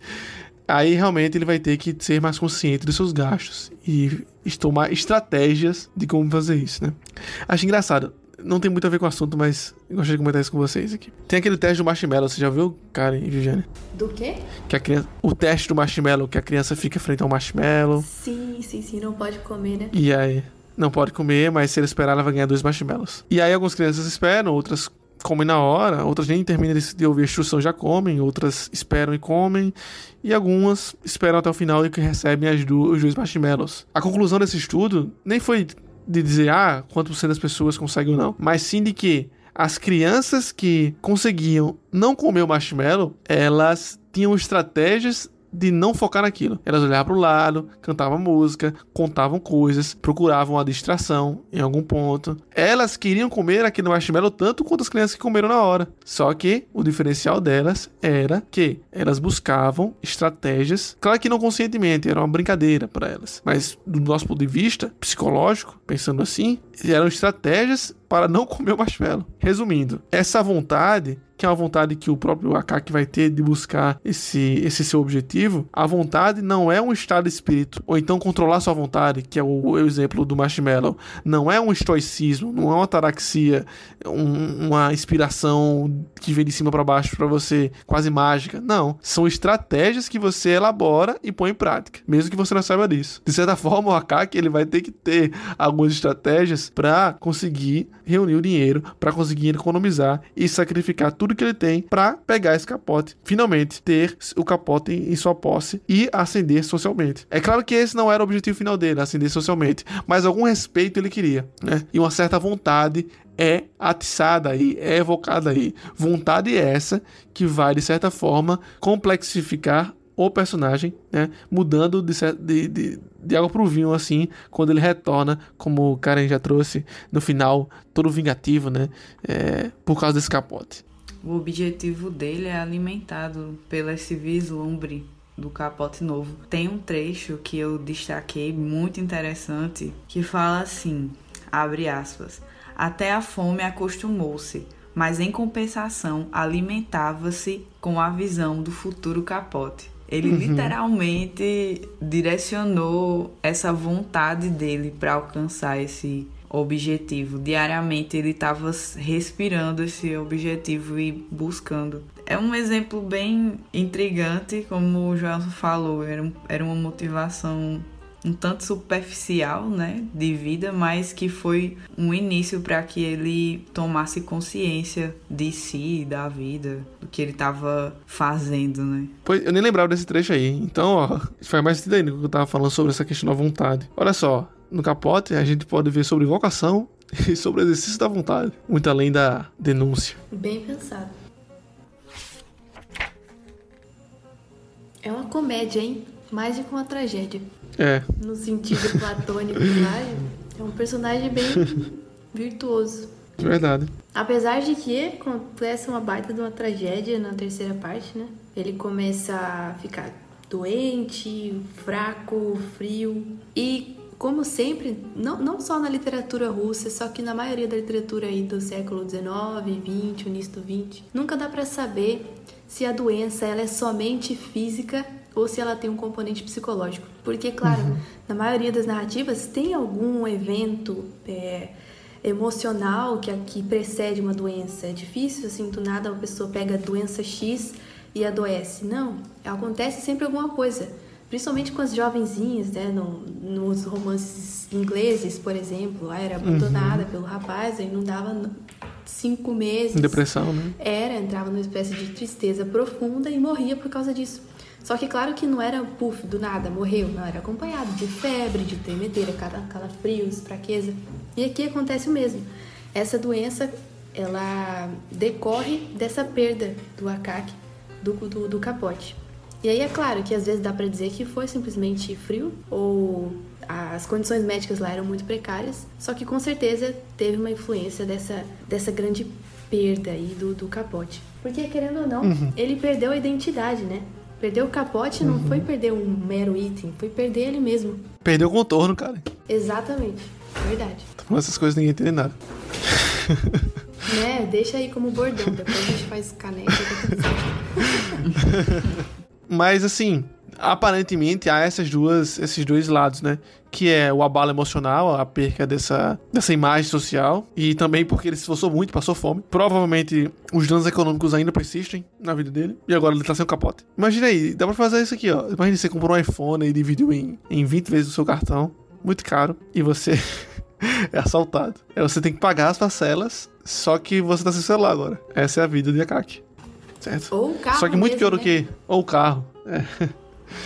aí realmente ele vai ter que ser mais consciente dos seus gastos e tomar estratégias de como fazer isso, né? Acho engraçado não tem muito a ver com o assunto, mas gostaria de comentar isso com vocês aqui. Tem aquele teste do marshmallow, você já viu, Karen e Viviane? Do quê? Que a criança, o teste do marshmallow, que a criança fica frente ao marshmallow. Sim, sim, sim, não pode comer, né? E aí, não pode comer, mas se ele esperar, ela vai ganhar dois marshmallows. E aí algumas crianças esperam, outras comem na hora, outras nem terminam de ouvir a instrução já comem, outras esperam e comem, e algumas esperam até o final e que recebem as do, os dois marshmallows. A conclusão desse estudo nem foi de dizer, ah, quanto por das pessoas conseguem ou não, mas sim de que as crianças que conseguiam não comer o marshmallow, elas tinham estratégias de não focar naquilo. Elas olhavam para o lado, cantavam música, contavam coisas, procuravam a distração em algum ponto. Elas queriam comer aquele marshmallow tanto quanto as crianças que comeram na hora. Só que o diferencial delas era que elas buscavam estratégias, claro que não conscientemente, era uma brincadeira para elas, mas do nosso ponto de vista psicológico, pensando assim, eram estratégias para não comer o marshmallow. Resumindo, essa vontade que é uma vontade que o próprio Akaki vai ter de buscar esse, esse seu objetivo, a vontade não é um estado de espírito, ou então controlar sua vontade, que é o, o exemplo do marshmallow, não é um estoicismo, não é uma ataraxia, um, uma inspiração que vem de cima para baixo para você, quase mágica. Não, são estratégias que você elabora e põe em prática, mesmo que você não saiba disso. De certa forma, o Akaki ele vai ter que ter algumas estratégias para conseguir reunir o dinheiro, para conseguir economizar e sacrificar tudo que ele tem para pegar esse capote, finalmente ter o capote em, sua posse e ascender socialmente. É claro que esse não era o objetivo final dele, ascender socialmente, mas algum respeito ele queria, né? E uma certa vontade é atiçada aí, é evocada aí. Vontade essa que vai, de certa forma, complexificar o personagem, né? Mudando de, de, de, de água pro vinho, assim, quando ele retorna, como o Karen já trouxe no final, todo vingativo, né? É, por causa desse capote. O objetivo dele é alimentado pelo esse vislumbre do capote novo. Tem um trecho que eu destaquei muito interessante que fala assim, abre aspas, até a fome acostumou-se, mas em compensação alimentava-se com a visão do futuro capote. Ele uhum. literalmente direcionou essa vontade dele para alcançar esse objetivo. Diariamente ele estava respirando esse objetivo e buscando. É um exemplo bem intrigante, como o João falou, era, um, era uma motivação um tanto superficial, né, de vida, mas que foi um início para que ele tomasse consciência de si, da vida, do que ele estava fazendo, né? Pois eu nem lembrava desse trecho aí. Então, ó, faz mais sentido ainda que eu tava falando sobre essa questão da vontade. Olha só, no capote a gente pode ver sobre vocação e sobre exercício da vontade, muito além da denúncia. Bem pensado. É uma comédia, hein? Mais do que uma tragédia. É. No sentido platônico lá, é um personagem bem virtuoso. Verdade. Apesar de que acontece uma baita de uma tragédia na terceira parte, né? Ele começa a ficar doente, fraco, frio. E, como sempre, não, não só na literatura russa, só que na maioria da literatura aí do século XIX, XX, início do XX, nunca dá para saber se a doença ela é somente física ou se ela tem um componente psicológico. Porque, claro, uhum. na maioria das narrativas tem algum evento é, emocional que, que precede uma doença. É difícil, assim, do nada uma pessoa pega a doença X e adoece. Não, acontece sempre alguma coisa. Principalmente com as jovenzinhas, né? No, nos romances ingleses, por exemplo. Ela era abandonada uhum. pelo rapaz, aí não dava cinco meses. Depressão, né? Era, entrava numa espécie de tristeza profunda e morria por causa disso. Só que claro que não era puff do nada, morreu, não, era acompanhado de febre, de tremedeira, calafrios, fraqueza. E aqui acontece o mesmo. Essa doença, ela decorre dessa perda do acaque, do, do, do capote. E aí é claro que às vezes dá para dizer que foi simplesmente frio ou as condições médicas lá eram muito precárias, só que com certeza teve uma influência dessa, dessa grande perda aí do, do capote. Porque, querendo ou não, uhum. ele perdeu a identidade, né? Perdeu o capote uhum. não foi perder um mero item, foi perder ele mesmo. Perdeu o contorno, cara. Exatamente, verdade. Tô falando essas coisas ninguém entende nada. né, deixa aí como bordão, depois a gente faz caneca. Mas assim, aparentemente há essas duas, esses dois lados, né? Que é o abalo emocional, a perca dessa, dessa imagem social, e também porque ele se esforçou muito, passou fome. Provavelmente os danos econômicos ainda persistem na vida dele, e agora ele tá sem o capote. Imagina aí, dá pra fazer isso aqui, ó. Imagina você comprou um iPhone e dividiu em, em 20 vezes o seu cartão, muito caro, e você é assaltado. Aí você tem que pagar as parcelas, só que você tá sem celular agora. Essa é a vida de Akaki. Certo? Ou o carro. Só que muito mesmo, pior né? do que. Ou o carro. É.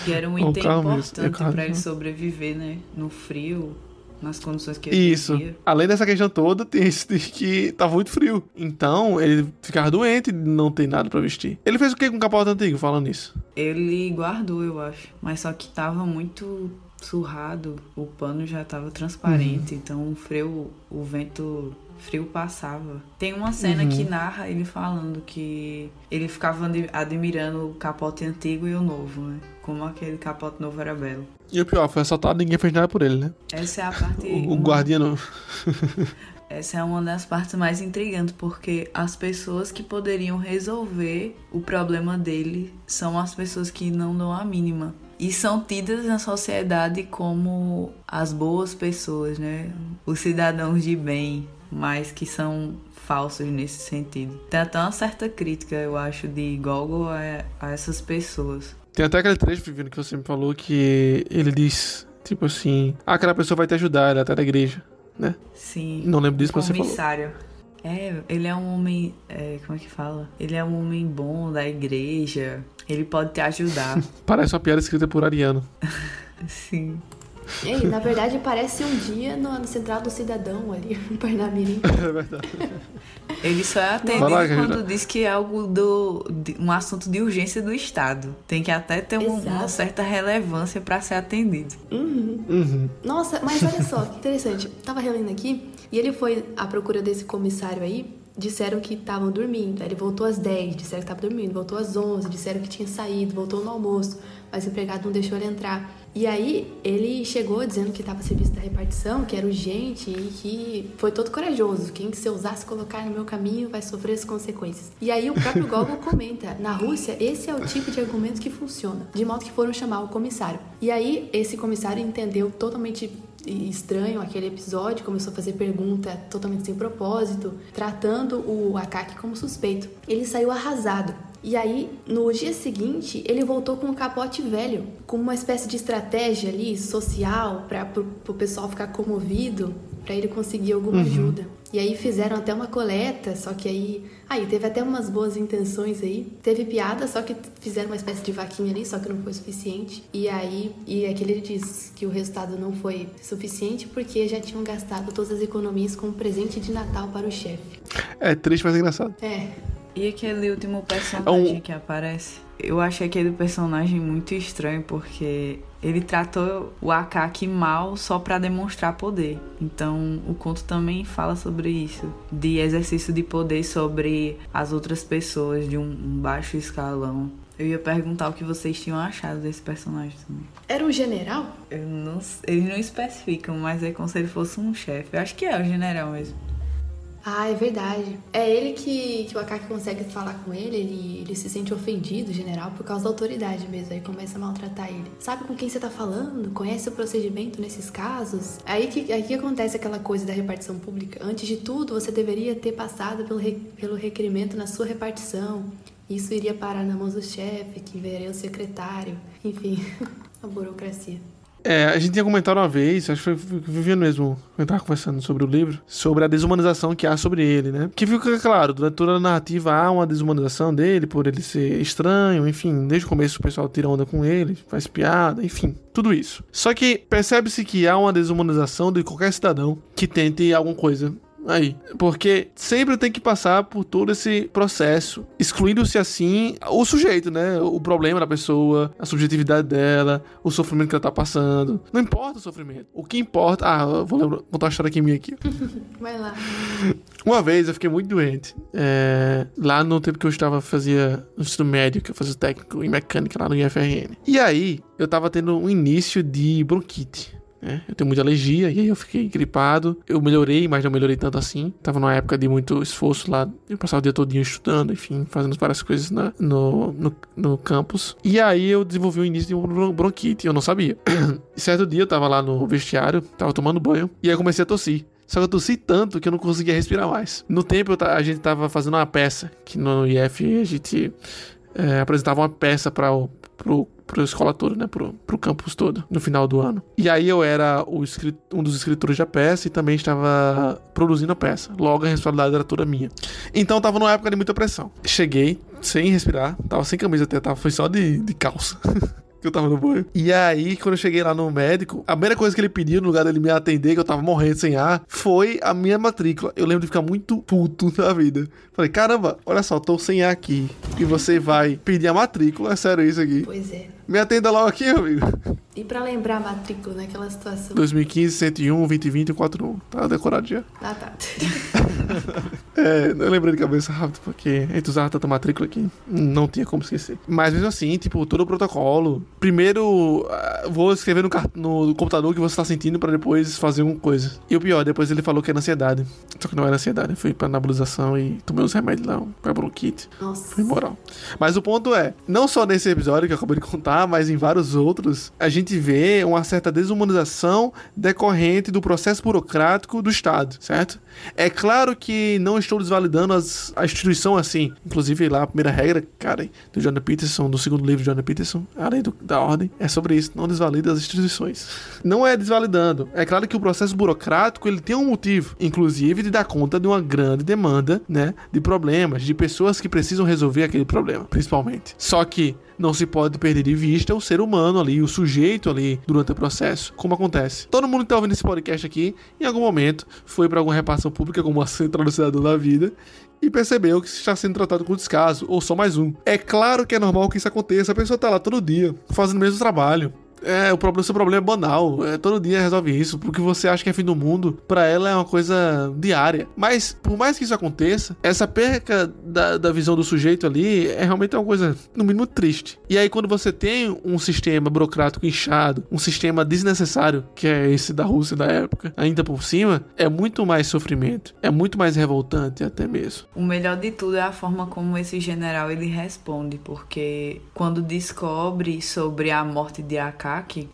Que era um item importante para ele sobreviver, né? No frio, nas condições que ele Isso. Vivia. Além dessa questão toda, tem isso de que tava muito frio. Então, ele ficava doente e não tem nada para vestir. Ele fez o que com o capote antigo, falando isso? Ele guardou, eu acho. Mas só que tava muito surrado, o pano já tava transparente, uhum. então o frio, o vento frio passava. Tem uma cena uhum. que narra ele falando que ele ficava admirando o capote antigo e o novo, né? Como aquele capote novo era belo. E o pior, foi assaltado e ninguém fez nada por ele, né? Essa é a parte. o, o guardiã não. Essa é uma das partes mais intrigantes, porque as pessoas que poderiam resolver o problema dele são as pessoas que não dão a mínima. E são tidas na sociedade como as boas pessoas, né? Os cidadãos de bem, mas que são falsos nesse sentido. Tem até uma certa crítica, eu acho, de Gogol a, a essas pessoas. Tem até aquele trecho, Vivino, que você me falou que ele diz, tipo assim, ah, aquela pessoa vai te ajudar, ela tá na igreja, né? Sim. Não lembro disso, mas você falou. Comissário. É, ele é um homem. É, como é que fala? Ele é um homem bom da igreja. Ele pode te ajudar. Parece uma piada escrita por Ariano. Sim. Ei, na verdade parece um dia no, no Central do Cidadão ali, em Parnamirim. É verdade. Ele só é atendido lá, quando diz que é algo do de, um assunto de urgência do Estado. Tem que até ter um, uma certa relevância para ser atendido. Uhum. Uhum. Nossa, mas olha só, que interessante. Tava relendo aqui e ele foi à procura desse comissário aí disseram que estavam dormindo. Aí ele voltou às 10, disseram que estava dormindo. Voltou às 11, disseram que tinha saído. Voltou no almoço, mas o empregado não deixou ele entrar. E aí ele chegou dizendo que estava a serviço da repartição, que era urgente e que foi todo corajoso. Quem se eu ousasse colocar no meu caminho vai sofrer as consequências. E aí o próprio Gogol comenta, na Rússia esse é o tipo de argumento que funciona, de modo que foram chamar o comissário. E aí esse comissário entendeu totalmente estranho aquele episódio, começou a fazer pergunta totalmente sem propósito, tratando o Akaki como suspeito. Ele saiu arrasado. E aí, no dia seguinte, ele voltou com um capote velho, com uma espécie de estratégia ali social para o pessoal ficar comovido, para ele conseguir alguma uhum. ajuda. E aí fizeram até uma coleta, só que aí. Aí teve até umas boas intenções aí. Teve piada, só que fizeram uma espécie de vaquinha ali, só que não foi suficiente. E aí. E aquele ele diz que o resultado não foi suficiente porque já tinham gastado todas as economias com um presente de Natal para o chefe. É triste, mas é engraçado. É. E aquele último personagem é um... que aparece? Eu achei aquele personagem muito estranho porque ele tratou o Akaki mal só para demonstrar poder. Então, o conto também fala sobre isso, de exercício de poder sobre as outras pessoas de um, um baixo escalão. Eu ia perguntar o que vocês tinham achado desse personagem também. Era um general? Eu não, eles não especificam, mas é como se ele fosse um chefe. Eu acho que é o general mesmo. Ah, é verdade. É ele que, que o Akaki consegue falar com ele, ele, ele se sente ofendido, general, por causa da autoridade mesmo. Aí começa a maltratar ele. Sabe com quem você tá falando? Conhece o procedimento nesses casos? Aí que, aí que acontece aquela coisa da repartição pública. Antes de tudo, você deveria ter passado pelo, re, pelo requerimento na sua repartição. Isso iria parar na mão do chefe, que veria o secretário. Enfim, a burocracia. É, a gente tinha comentado uma vez, acho que foi Viviane mesmo, eu tava conversando sobre o livro, sobre a desumanização que há sobre ele, né? Que fica claro, durante toda a narrativa há uma desumanização dele, por ele ser estranho, enfim, desde o começo o pessoal tira onda com ele, faz piada, enfim, tudo isso. Só que percebe-se que há uma desumanização de qualquer cidadão que tente alguma coisa aí. Porque sempre tem que passar por todo esse processo, excluindo-se assim o sujeito, né? O problema da pessoa, a subjetividade dela, o sofrimento que ela tá passando. Não importa o sofrimento. O que importa. Ah, vou lembrar, contar uma história aqui minha aqui. Vai lá. Uma vez eu fiquei muito doente. É, lá no tempo que eu estava, fazia no ensino médio, que eu fazia técnico em mecânica lá no IFRN. E aí, eu tava tendo um início de bronquite. É, eu tenho muita alergia e aí eu fiquei gripado. Eu melhorei, mas não melhorei tanto assim. Tava numa época de muito esforço lá. Eu passava o dia todo estudando, enfim, fazendo várias coisas na, no, no, no, campus. E aí eu desenvolvi o início de um bronquite. Eu não sabia. certo dia eu tava lá no vestiário, tava tomando banho. E aí eu comecei a tossir. Só que eu tossi tanto que eu não conseguia respirar mais. No tempo a gente tava fazendo uma peça, que no IF a gente é, apresentava uma peça para pro, pro escola toda, né? Pro, pro campus todo, no final do ano. E aí eu era o um dos escritores da peça e também estava produzindo a peça. Logo a responsabilidade era toda minha. Então tava numa época de muita pressão. Cheguei sem respirar, tava sem camisa até, tava, foi só de, de calça. que eu tava no banho. E aí, quando eu cheguei lá no médico, a primeira coisa que ele pediu, no lugar dele me atender, que eu tava morrendo sem ar, foi a minha matrícula. Eu lembro de ficar muito puto na vida. Falei, caramba, olha só, tô sem ar aqui. E você vai pedir a matrícula? É sério isso aqui? Pois é. Me atenda logo aqui, amigo. E pra lembrar a matrícula naquela situação? 2015, 101, 2020, 41. Tá decorado já. Ah, tá. é, eu lembrei de cabeça rápido, porque a gente usava tanta matrícula que não tinha como esquecer. Mas mesmo assim, tipo, todo o protocolo. Primeiro, ah, vou escrever no, no computador que você tá sentindo pra depois fazer uma coisa. E o pior, depois ele falou que era ansiedade. Só que não era ansiedade. Fui pra nebulização e tomei uns remédios lá, pra bronquite. Nossa. Foi moral. Mas o ponto é, não só nesse episódio que eu acabei de contar, mas em vários outros, a gente vê uma certa desumanização decorrente do processo burocrático do Estado, certo? É claro que não estou desvalidando as, a instituição assim. Inclusive, lá a primeira regra, cara, do Jordan Peterson, do segundo livro de Jordan Peterson, a lei do, da ordem, é sobre isso. Não desvalida as instituições. Não é desvalidando. É claro que o processo burocrático ele tem um motivo, inclusive de dar conta de uma grande demanda, né, de problemas, de pessoas que precisam resolver aquele problema, principalmente. Só que não se pode perder de vista o ser humano ali, o sujeito ali durante o processo. Como acontece? Todo mundo que está ouvindo esse podcast aqui, em algum momento, foi para alguma repartição pública, como a central do cidadão da vida, e percebeu que está sendo tratado com descaso, ou só mais um. É claro que é normal que isso aconteça, a pessoa está lá todo dia, fazendo o mesmo trabalho. É, o problema, seu problema é banal. É, todo dia resolve isso. Porque você acha que é fim do mundo, para ela é uma coisa diária. Mas, por mais que isso aconteça, essa perca da, da visão do sujeito ali é realmente uma coisa, no mínimo, triste. E aí, quando você tem um sistema burocrático inchado, um sistema desnecessário, que é esse da Rússia da época, ainda por cima, é muito mais sofrimento. É muito mais revoltante, até mesmo. O melhor de tudo é a forma como esse general ele responde, porque quando descobre sobre a morte de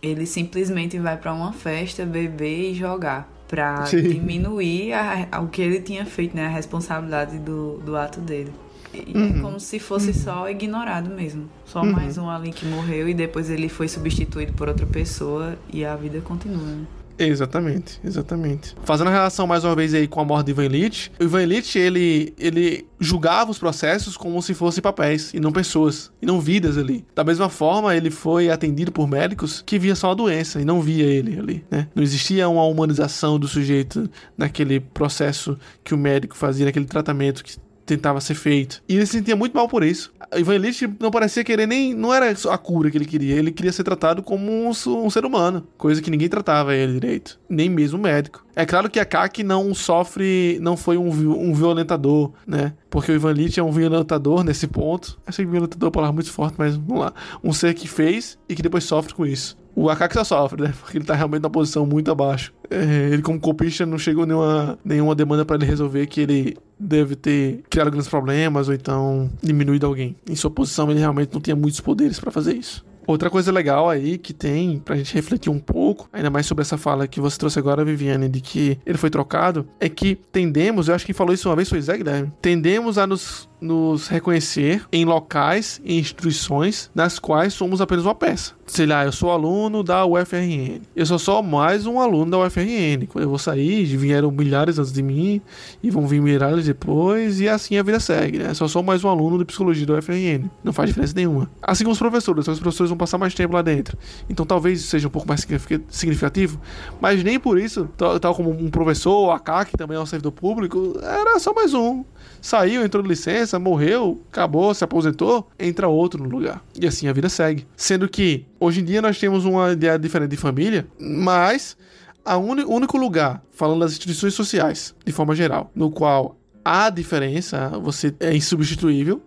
Ele simplesmente vai para uma festa, beber e jogar. Pra Sim. diminuir a, a, o que ele tinha feito, né? A responsabilidade do, do ato dele. E é uhum. é como se fosse uhum. só ignorado mesmo. Só uhum. mais um ali que morreu e depois ele foi substituído por outra pessoa e a vida continua, né? Exatamente, exatamente. Fazendo a relação mais uma vez aí com a morte de Ivan Illich, o Ivan Illich, ele, ele julgava os processos como se fossem papéis e não pessoas, e não vidas ali. Da mesma forma, ele foi atendido por médicos que via só a doença e não via ele ali, né? Não existia uma humanização do sujeito naquele processo que o médico fazia, naquele tratamento que tentava ser feito. E ele se sentia muito mal por isso. Ivan Illich não parecia querer nem. Não era a cura que ele queria, ele queria ser tratado como um, um ser humano, coisa que ninguém tratava ele direito, nem mesmo o médico. É claro que a Kaki não sofre, não foi um, um violentador, né? porque o Ivan Lit é um violentador nesse ponto. Esse violentador é uma palavra muito forte, mas vamos lá. Um ser que fez e que depois sofre com isso. O Akaki só sofre, né? Porque ele tá realmente numa posição muito abaixo. É, ele, como copista, não chegou nenhuma, nenhuma demanda para ele resolver que ele deve ter criado grandes problemas ou então diminuído alguém. Em sua posição, ele realmente não tinha muitos poderes para fazer isso. Outra coisa legal aí que tem pra gente refletir um pouco, ainda mais sobre essa fala que você trouxe agora, Viviane, de que ele foi trocado, é que tendemos, eu acho que quem falou isso uma vez foi Zé Guilherme, tendemos a nos nos reconhecer em locais e instituições nas quais somos apenas uma peça. Sei lá, eu sou aluno da UFRN. Eu sou só mais um aluno da UFRN. Quando eu vou sair, vieram milhares antes de mim e vão vir milhares depois, e assim a vida segue, né? Eu só sou mais um aluno de psicologia da UFRN. Não faz diferença nenhuma. Assim como os professores, os professores vão passar mais tempo lá dentro. Então talvez seja um pouco mais significativo, mas nem por isso, tal, como um professor, a CAC, que também é um servidor público, era só mais um saiu, entrou de licença, morreu, acabou, se aposentou, entra outro no lugar. E assim a vida segue. Sendo que hoje em dia nós temos uma ideia diferente de família, mas o único lugar, falando das instituições sociais, de forma geral, no qual há diferença, você é insubstituível,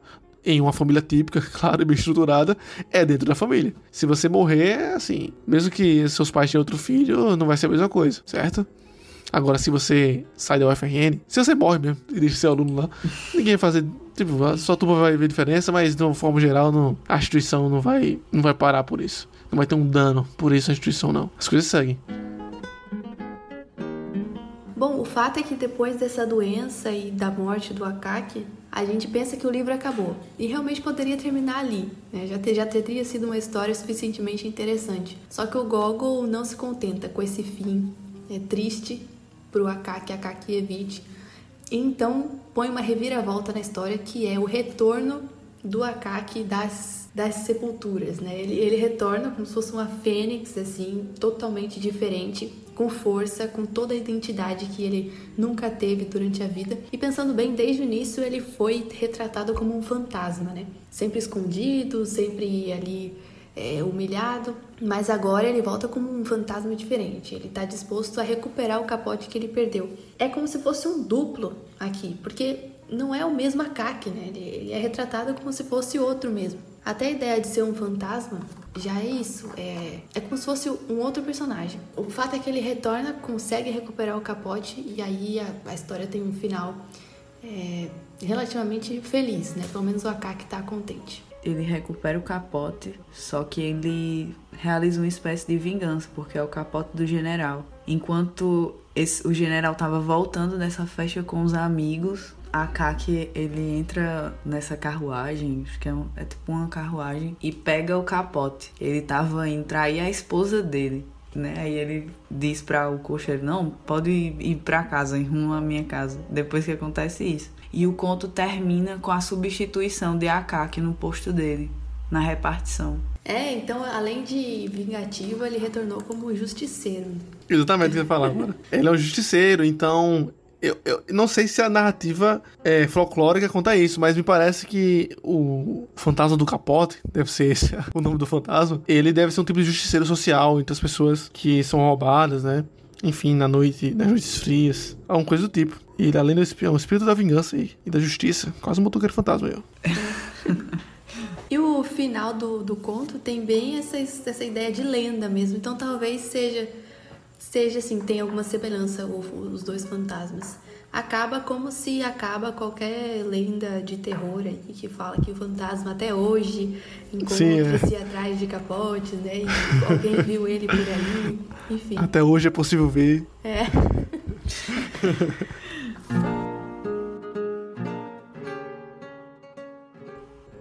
em uma família típica, claro, e bem estruturada, é dentro da família. Se você morrer, assim, mesmo que seus pais tenham outro filho, não vai ser a mesma coisa, certo? Agora, se você sai da UFRN, se você morre mesmo e deixa seu aluno lá, ninguém vai fazer. Tipo, sua turma vai ver diferença, mas de uma forma geral, não, a instituição não vai, não vai parar por isso. Não vai ter um dano por isso a instituição, não. As coisas seguem. Bom, o fato é que depois dessa doença e da morte do Akaki, a gente pensa que o livro acabou. E realmente poderia terminar ali, né? já, ter, já teria sido uma história suficientemente interessante. Só que o Gogol não se contenta com esse fim é triste para o Akaki Akakievich. Então põe uma reviravolta na história que é o retorno do Akaki das, das sepulturas, né? Ele, ele retorna como se fosse uma fênix, assim, totalmente diferente, com força, com toda a identidade que ele nunca teve durante a vida. E pensando bem, desde o início ele foi retratado como um fantasma, né? Sempre escondido, sempre ali é, humilhado, mas agora ele volta como um fantasma diferente. Ele está disposto a recuperar o capote que ele perdeu. É como se fosse um duplo aqui, porque não é o mesmo Akaki, né? Ele, ele é retratado como se fosse outro mesmo. Até a ideia de ser um fantasma já é isso. É, é como se fosse um outro personagem. O fato é que ele retorna, consegue recuperar o capote e aí a, a história tem um final é, relativamente feliz, né? Pelo menos o Akaki está contente ele recupera o capote, só que ele realiza uma espécie de vingança, porque é o capote do general. Enquanto esse, o general estava voltando nessa festa com os amigos, a Kaki ele entra nessa carruagem, acho que é, um, é tipo uma carruagem, e pega o capote. Ele tava indo trair a esposa dele. Né? Aí ele diz para o cocheiro: Não, pode ir, para casa, em rumo à minha casa, depois que acontece isso. E o conto termina com a substituição de Akaki no posto dele, na repartição. É, então além de vingativo, ele retornou como justiceiro. Exatamente o que você falava agora. Ele é um justiceiro, então eu, eu, não sei se a narrativa é, folclórica conta isso, mas me parece que o fantasma do capote, deve ser esse o nome do fantasma, ele deve ser um tipo de justiceiro social entre as pessoas que são roubadas, né? Enfim, na noite, nas noites frias, alguma coisa do tipo. E ele, além do espião, o espírito da vingança e, e da justiça. Quase um motoqueiro fantasma, eu. e o final do, do conto tem bem essa, essa ideia de lenda mesmo. Então talvez seja, seja assim, tem alguma semelhança os dois fantasmas. Acaba como se acaba qualquer lenda de terror aí que fala que o fantasma até hoje encontra-se é. atrás de capotes, né? E alguém viu ele por ali, enfim. Até hoje é possível ver. É.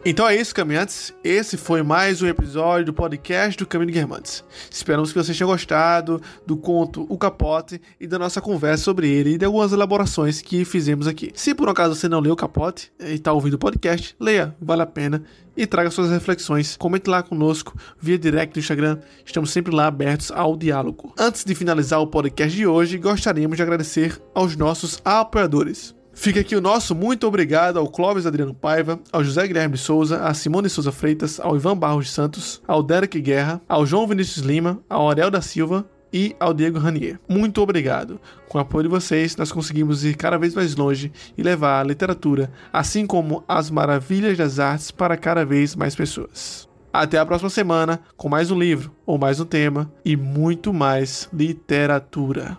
Então é isso, caminhantes. Esse foi mais um episódio do podcast do Caminho Guermantes. Esperamos que vocês tenham gostado do conto O Capote e da nossa conversa sobre ele e de algumas elaborações que fizemos aqui. Se por um acaso você não leu o Capote e está ouvindo o podcast, leia, vale a pena e traga suas reflexões. Comente lá conosco via direct no Instagram. Estamos sempre lá abertos ao diálogo. Antes de finalizar o podcast de hoje, gostaríamos de agradecer aos nossos apoiadores. Fica aqui o nosso muito obrigado ao Clóvis Adriano Paiva, ao José Guilherme Souza, a Simone Souza Freitas, ao Ivan Barros Santos, ao Derek Guerra, ao João Vinícius Lima, ao Ariel da Silva, e ao Diego Ranier. Muito obrigado. Com o apoio de vocês, nós conseguimos ir cada vez mais longe e levar a literatura, assim como as maravilhas das artes, para cada vez mais pessoas. Até a próxima semana com mais um livro ou mais um tema e muito mais literatura.